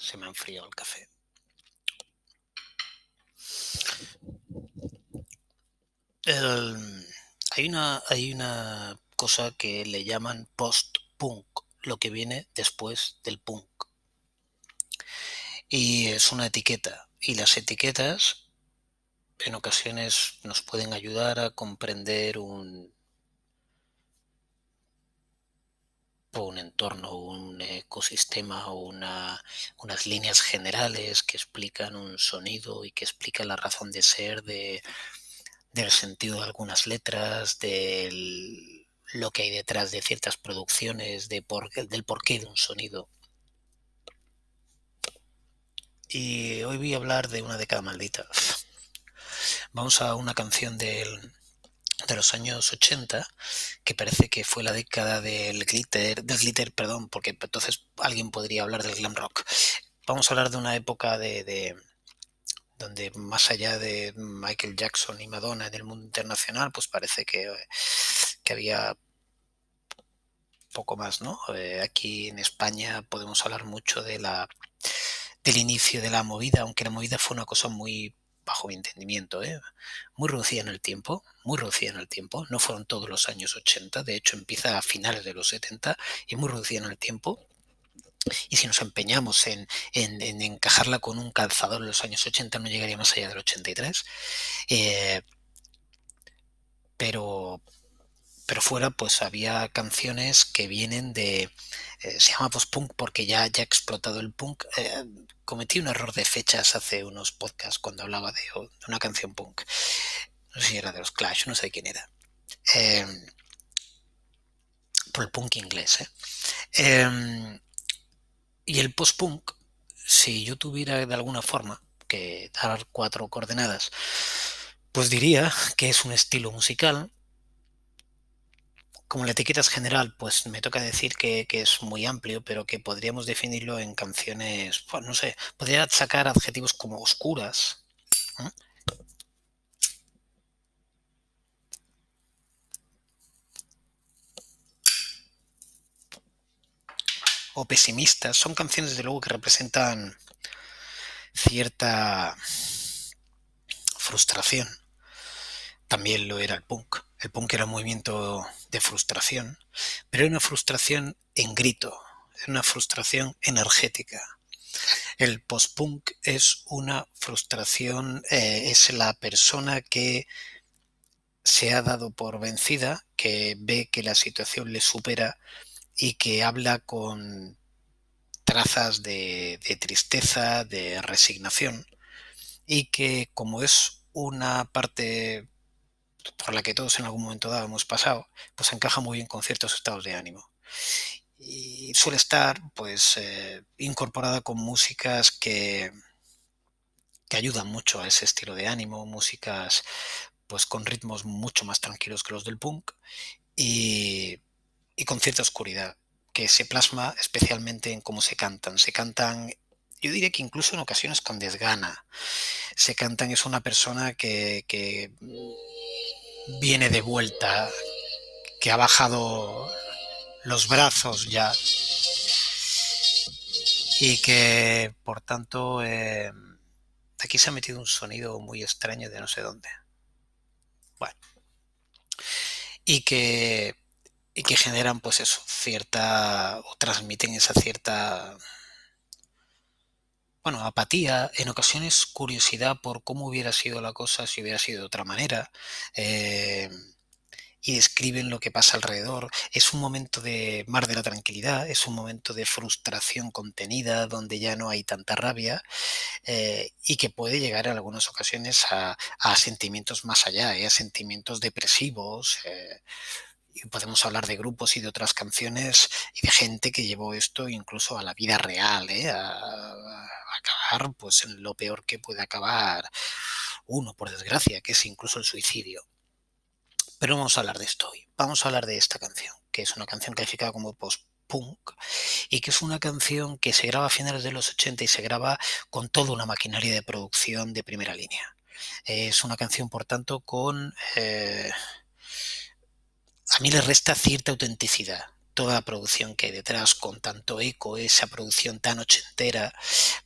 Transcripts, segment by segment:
se me ha enfriado el café. hay, una, hay una cosa que le llaman post-punk, lo que viene después del punk. Y es una etiqueta. Y las etiquetas en ocasiones nos pueden ayudar a comprender un, un entorno, un ecosistema o una, unas líneas generales que explican un sonido y que explican la razón de ser de, del sentido de algunas letras, de lo que hay detrás de ciertas producciones, de por, del porqué de un sonido. Y hoy voy a hablar de una década maldita. Vamos a una canción del, de los años 80, que parece que fue la década del glitter, del glitter, perdón, porque entonces alguien podría hablar del glam rock. Vamos a hablar de una época de, donde más allá de Michael Jackson y Madonna en el mundo internacional, pues parece que, que había poco más, ¿no? Eh, aquí en España podemos hablar mucho de la del inicio de la movida, aunque la movida fue una cosa muy bajo mi entendimiento, ¿eh? muy reducida en el tiempo, muy reducida en el tiempo, no fueron todos los años 80, de hecho empieza a finales de los 70 y muy reducida en el tiempo. Y si nos empeñamos en, encajarla con un calzador en los años 80, no llegaría más allá del 83. Eh, pero, pero fuera, pues había canciones que vienen de, eh, se llama post-punk porque ya, ya ha explotado el punk. Eh, cometí un error de fechas hace unos podcasts cuando hablaba de, una canción punk. No sé si era de los Clash, no sé quién era. Em, por el punk inglés. ¿eh? Em, y el post-punk, si yo tuviera de alguna forma que dar cuatro coordenadas, pues diría que es un estilo musical como la etiqueta es general, pues me toca decir que, es muy amplio, pero que podríamos definirlo en canciones, pues no sé, podría sacar adjetivos como oscuras. O pesimistas. Son canciones, de luego, que representan cierta frustración. También lo era el punk. El punk era un movimiento de frustración, pero era una frustración en grito, una frustración energética. El post-punk es una frustración, eh, es la persona que se ha dado por vencida, que ve que la situación le supera y que habla con trazas de tristeza, de resignación, y que como es una parte por la que todos en algún momento dado hemos pasado, pues encaja muy bien con ciertos estados de ánimo. Y suele estar pues eh, incorporada con músicas que, que ayudan mucho a ese estilo de ánimo, músicas pues con ritmos mucho más tranquilos que los del punk y, y con cierta oscuridad que se plasma especialmente en cómo se cantan. Se cantan yo diría que incluso en ocasiones con desgana. Se cantan, es una persona que, que viene de vuelta, que ha bajado los brazos ya y que por tanto eh, aquí se ha metido un sonido muy extraño de no sé dónde. Bueno. Y que, y que generan pues eso, cierta, o transmiten esa cierta bueno, apatía, en ocasiones curiosidad por cómo hubiera sido la cosa si hubiera sido de otra manera. Eh, y describen lo que pasa alrededor. Es un momento de mar de la tranquilidad, es un momento de frustración contenida, donde ya no hay tanta rabia eh, y que puede llegar en algunas ocasiones a, sentimientos más allá, eh, a sentimientos depresivos. y podemos hablar de grupos y de otras canciones y de gente que llevó esto incluso a la vida real, a, acabar pues en lo peor que puede acabar uno, por desgracia, que es incluso el suicidio. Pero vamos a hablar de esto hoy. Vamos a hablar de esta canción, que es una canción calificada como post-punk y que es una canción que se graba a finales de los 80 y se graba con toda una maquinaria de producción de primera línea. Es una canción, por tanto, con... Eh, a mí le resta cierta autenticidad toda la producción que hay detrás, con tanto eco, esa producción tan ochentera,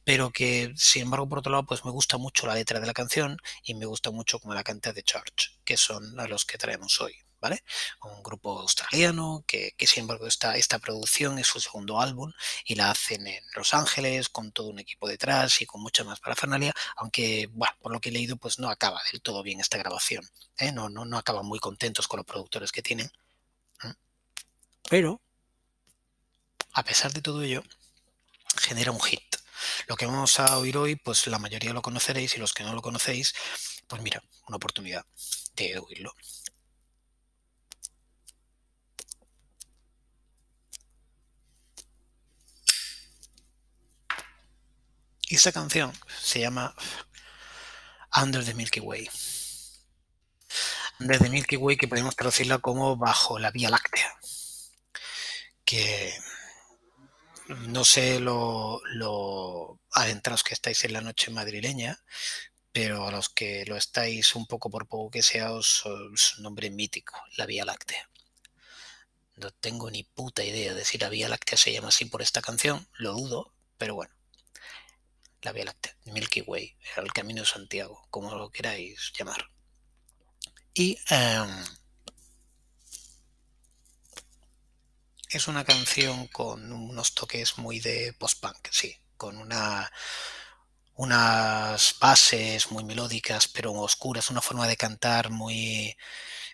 pero que, sin embargo, por otro lado, pues me gusta mucho la letra de la canción y me gusta mucho como la canta de Church, que son los que traemos hoy. ¿vale? Un grupo australiano que, sin embargo esta, esta producción es su segundo álbum y la hacen en Los Ángeles con todo un equipo detrás y con mucha más parafernalia, aunque, bueno, por lo que he leído, pues no acaba del todo bien esta grabación, ¿eh? no, no, no acaban muy contentos con los productores que tienen. Pero, a pesar de todo ello, genera un hit. Lo que vamos a oír hoy, pues la mayoría lo conoceréis y los que no lo conocéis, pues mira, una oportunidad de oírlo. Y esta canción se llama Under the Milky Way. Under the Milky Way, que podemos traducirla como Bajo la Vía Láctea. Que no sé lo, lo adentrados que estáis en la noche madrileña, pero a los que lo estáis un poco por poco que sea, os, un nombre mítico, la Vía Láctea. No tengo ni puta idea de si la Vía Láctea se llama así por esta canción, lo dudo, pero bueno la Vía Láctea, Milky Way, el Camino de Santiago, como lo queráis llamar. Y em, es una canción con unos toques muy de post-punk, sí, con una, unas bases muy melódicas, pero oscuras, una forma de cantar muy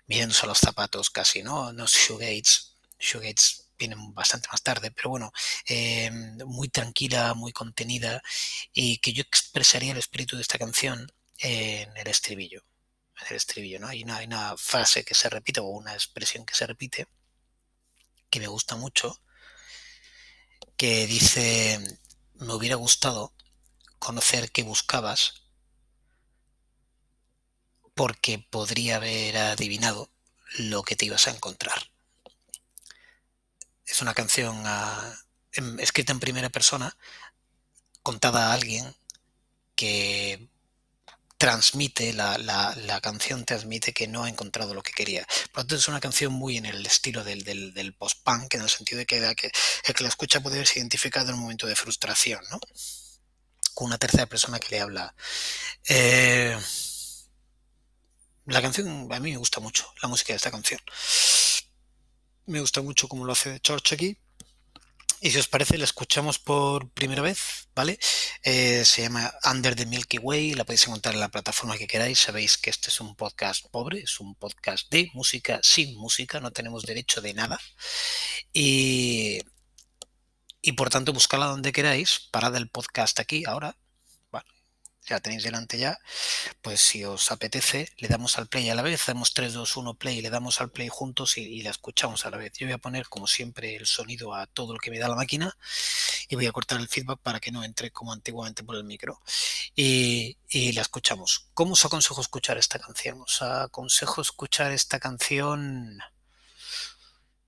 mirándose a los zapatos casi, ¿no? No shoegaze, shoegaze vienen bastante más tarde, pero bueno, eh, muy tranquila, muy contenida y que yo expresaría el espíritu de esta canción en el estribillo. En el estribillo, ¿no? Hay una, hay una frase que se repite o una expresión que se repite que me gusta mucho, que dice, me hubiera gustado conocer qué buscabas porque podría haber adivinado lo que te ibas a encontrar es una canción ah, em, escrita en primera persona, contada a alguien que transmite, la, la, canción transmite que no ha encontrado lo que quería. Por lo tanto, es una canción muy en el estilo del, del, post-punk, en el sentido de que, que, el que la escucha puede verse identificado en un momento de frustración, ¿no? Con una tercera persona que le habla. Eh, la canción, a mí me gusta mucho, la música de esta canción. Me gusta mucho cómo lo hace George aquí. Y si os parece, la escuchamos por primera vez, ¿vale? Eh, se llama Under the Milky Way, la podéis encontrar en la plataforma que queráis. Sabéis que este es un podcast pobre, es un podcast de música sin música, no tenemos derecho de nada. Y, y por tanto, buscadla donde queráis, parad el podcast aquí ahora, ya tenéis delante ya, pues si os apetece, le damos al play a la vez, hacemos 3, 2, 1 play, le damos al play juntos y, la escuchamos a la vez. Yo voy a poner, como siempre, el sonido a todo lo que me da la máquina y voy a cortar el feedback para que no entre como antiguamente por el micro. Y, y la escuchamos. ¿Cómo os aconsejo escuchar esta canción? Os aconsejo escuchar esta canción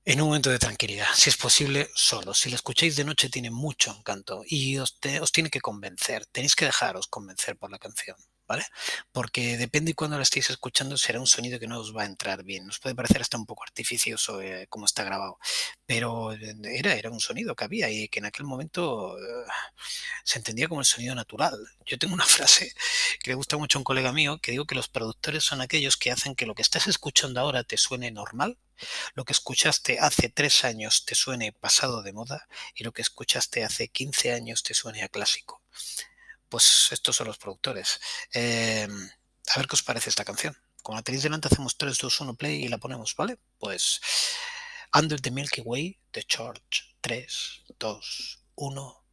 en un momento de tranquilidad, si es posible, solo. Si la escucháis de noche tiene mucho encanto y os, os tiene que convencer, tenéis que dejaros convencer por la canción. Porque depende de cuando la estéis escuchando, será un sonido que no os va a entrar bien. Nos puede parecer hasta un poco artificioso eh, como está grabado, pero era, era un sonido que había y que en aquel momento eh, se entendía como el sonido natural. Yo tengo una frase que le gusta mucho a un colega mío que digo que los productores son aquellos que hacen que lo que estás escuchando ahora te suene normal lo que escuchaste hace tres años te suene pasado de moda y lo que escuchaste hace 15 años te suene a clásico. Pues estos son los productores. Em, a ver qué os parece esta canción. Como la tenéis delante, hacemos 3, 2, 1 play y la ponemos, ¿vale? Pues Under the Milky Way de George. 3, 2, 1,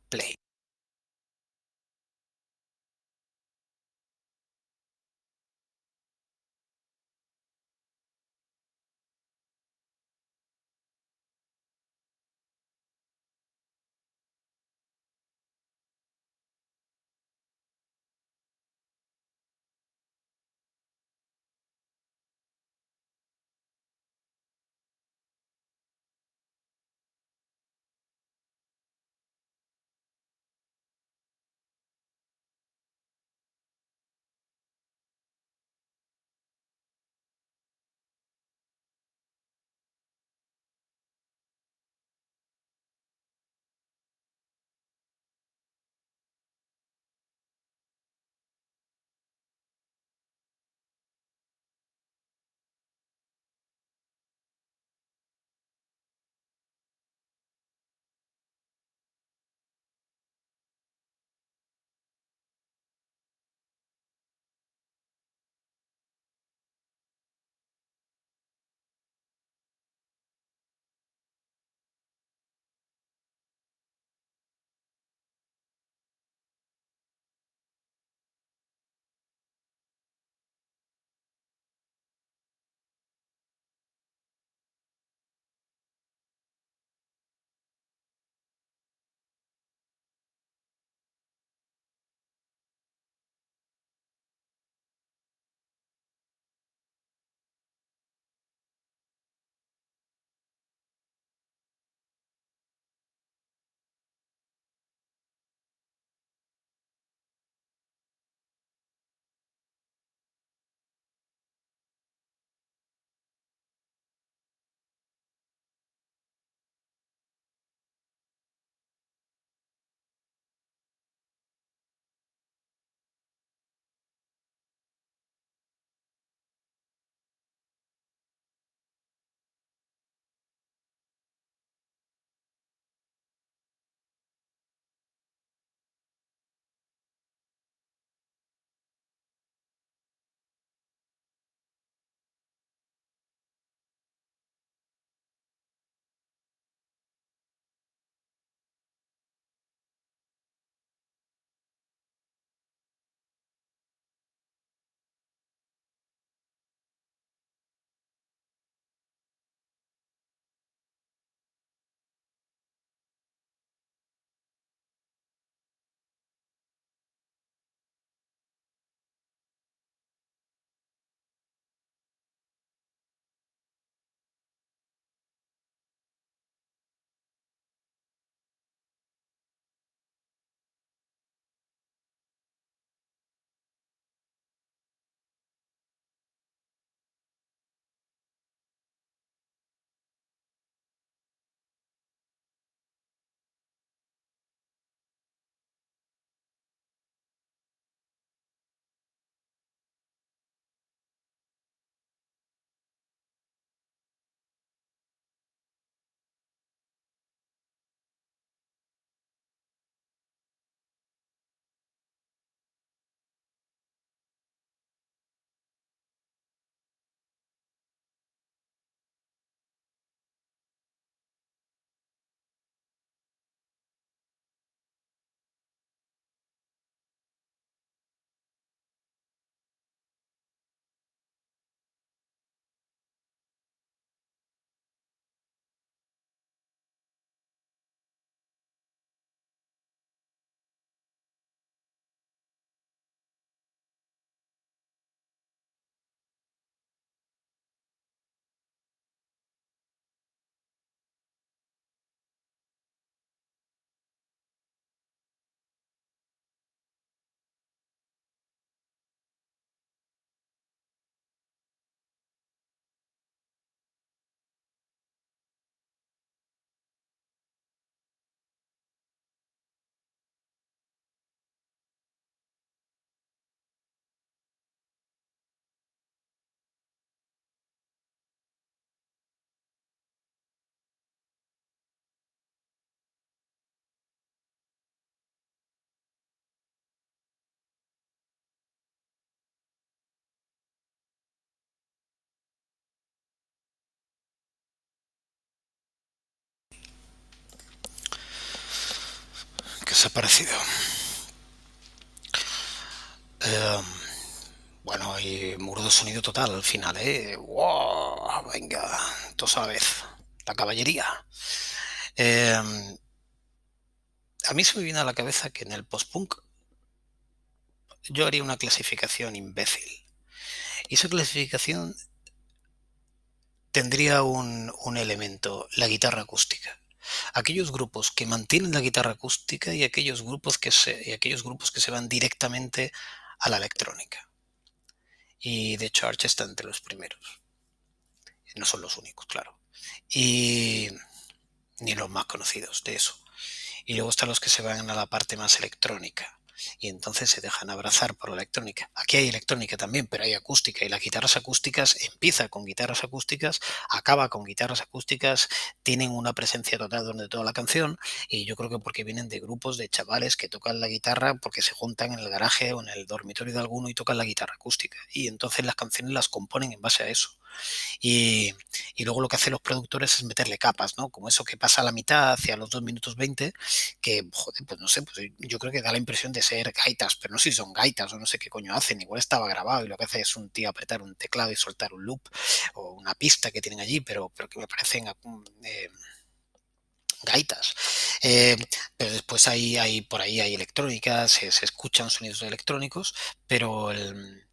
desaparecido. Eh, bueno, hay muro de sonido total al final, ¿eh? ¡Wow! Venga, todos a la vez. La caballería. Eh, a mí se me viene a la cabeza que en el post-punk yo haría una clasificación imbécil. Y esa clasificación tendría un, un elemento, la guitarra acústica aquellos grupos que mantienen la guitarra acústica y aquellos grupos que se, y aquellos grupos que se van directamente a la electrónica. Y de hecho está entre los primeros. No son los únicos, claro. Y ni los más conocidos de eso. Y luego están los que se van a la parte más electrónica y entonces se dejan abrazar por la electrónica. Aquí hay electrónica también, pero hay acústica y las guitarras acústicas empieza con guitarras acústicas, acaba con guitarras acústicas, tienen una presencia total durante toda la canción y yo creo que porque vienen de grupos de chavales que tocan la guitarra porque se juntan en el garaje o en el dormitorio de alguno y tocan la guitarra acústica y entonces las canciones las componen en base a eso. Y, luego lo que hacen los productores es meterle capas, ¿no? Como eso que pasa a la mitad hacia los 2 minutos 20, que, joder, pues no sé, pues yo creo que da la impresión de ser gaitas, pero no sé si son gaitas o no sé qué coño hacen. Igual estaba grabado y lo que hace es un tío apretar un teclado y soltar un loop o una pista que tienen allí, pero, pero que me parecen... Eh, gaitas. Eh, pero después hay, hay, por ahí hay electrónicas, se, se, escuchan sonidos electrónicos, pero el,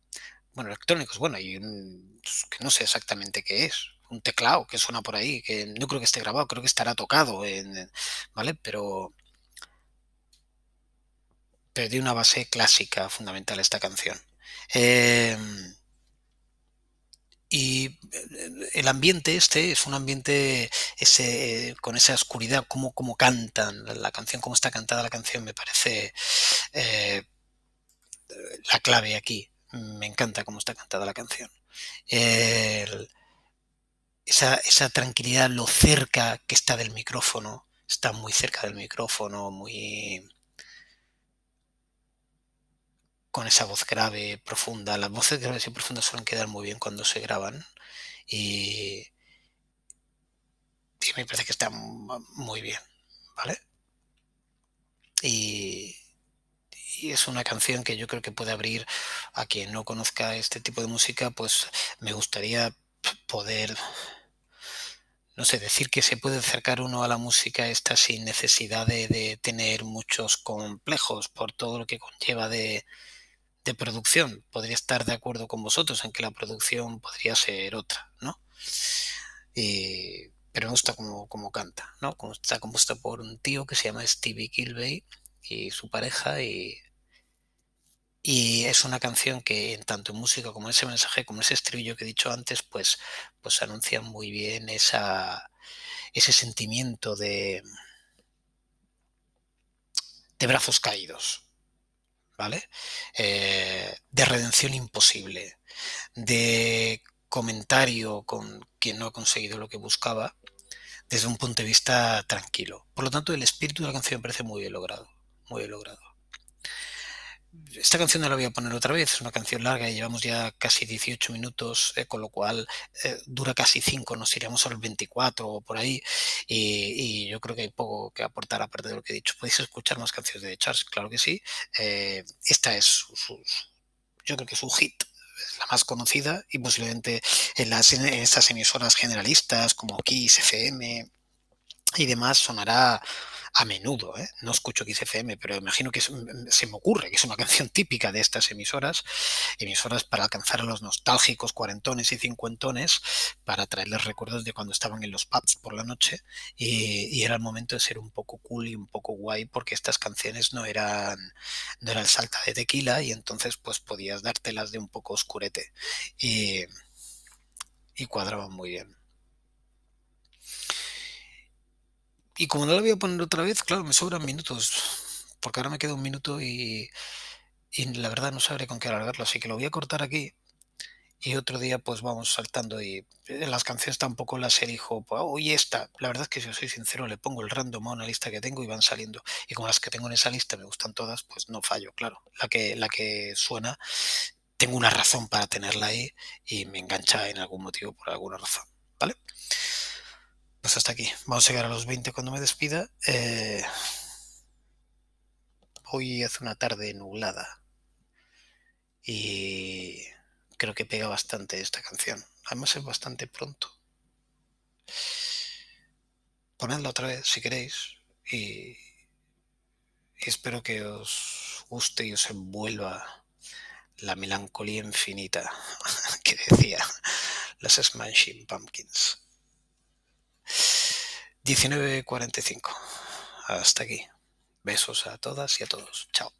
bueno, electrónicos, bueno, hay un, pues, que no sé exactamente qué es, un teclado que suena por ahí, que no creo que esté grabado, creo que estará tocado, en, ¿vale? Pero, pero de una base clásica fundamental esta canción. Em, y eh, el ambiente este es un ambiente ese, con esa oscuridad, como, como cantan la canción, cómo está cantada la canción, me parece eh, la clave aquí me encanta cómo está cantada la canción. esa, esa, tranquilidad, lo cerca que está del micrófono, está muy cerca del micrófono, muy con esa voz grave, profunda. Las voces graves y profundas suelen quedar muy bien cuando se graban y, y me parece que está muy bien, ¿vale? Y, y es una canción que yo creo que puede abrir a quien no conozca este tipo de música, pues me gustaría poder, no sé, decir que se puede acercar uno a la música esta sin necesidad de, tener muchos complejos por todo lo que conlleva de, de producción. Podría estar de acuerdo con vosotros en que la producción podría ser otra, ¿no? pero me gusta como, canta, ¿no? Está compuesta por un tío que se llama Stevie Kilbey y su pareja y, y es una canción que en tanto en música como ese mensaje, como ese estribillo que he dicho antes, pues, pues anuncia muy bien esa, ese sentimiento de, de brazos caídos, ¿vale? Eh, de redención imposible, de comentario con quien no ha conseguido lo que buscaba desde un punto de vista tranquilo. Por lo tanto, el espíritu de la canción me parece muy bien logrado muy bien logrado. Esta canción no la voy a poner otra vez, es una canción larga y llevamos ya casi 18 minutos, eh, con lo cual eh, dura casi 5, nos iremos al 24 o por ahí y, yo creo que hay poco que aportar aparte de lo que he dicho. ¿Podéis escuchar más canciones de Charles? Claro que sí. Eh, esta es su, yo creo que es su hit, es la más conocida y posiblemente en, las, en estas emisoras generalistas como Kiss, FM y demás sonará a menudo, ¿eh? no escucho XFM, pero imagino que mm, se me ocurre que es una canción típica de estas emisoras, emisoras para alcanzar a los nostálgicos cuarentones y cincuentones, para traerles recuerdos de cuando estaban en los pubs por la noche y, era el momento de ser un poco cool y un poco guay porque estas canciones no eran, no eran salta de tequila y entonces pues podías dártelas de un poco oscurete y, y cuadraban muy bien. Y como no la voy a poner otra vez, claro, me sobran minutos, porque ahora me queda un minuto y, la verdad no sabré con qué alargarlo, así que lo voy a cortar aquí y otro día pues vamos saltando y en las canciones tampoco las elijo, pues, hoy esta, la verdad es que si os soy sincero le pongo el random a una lista que tengo y van saliendo y como las que tengo en esa lista me gustan todas, pues no fallo, claro, la que, la que suena tengo una razón para tenerla ahí y me engancha en algún motivo por alguna razón, ¿vale? Pues hasta aquí. Vamos a llegar a los 20 cuando me despida. Eh, hoy hace una tarde nublada y creo que pega bastante esta canción. Además es bastante pronto. Ponedla otra vez si queréis y, espero que os guste y os envuelva la melancolía infinita que decía las Smashing Pumpkins. 19.45. Hasta aquí. Besos a todas y a todos. Chao.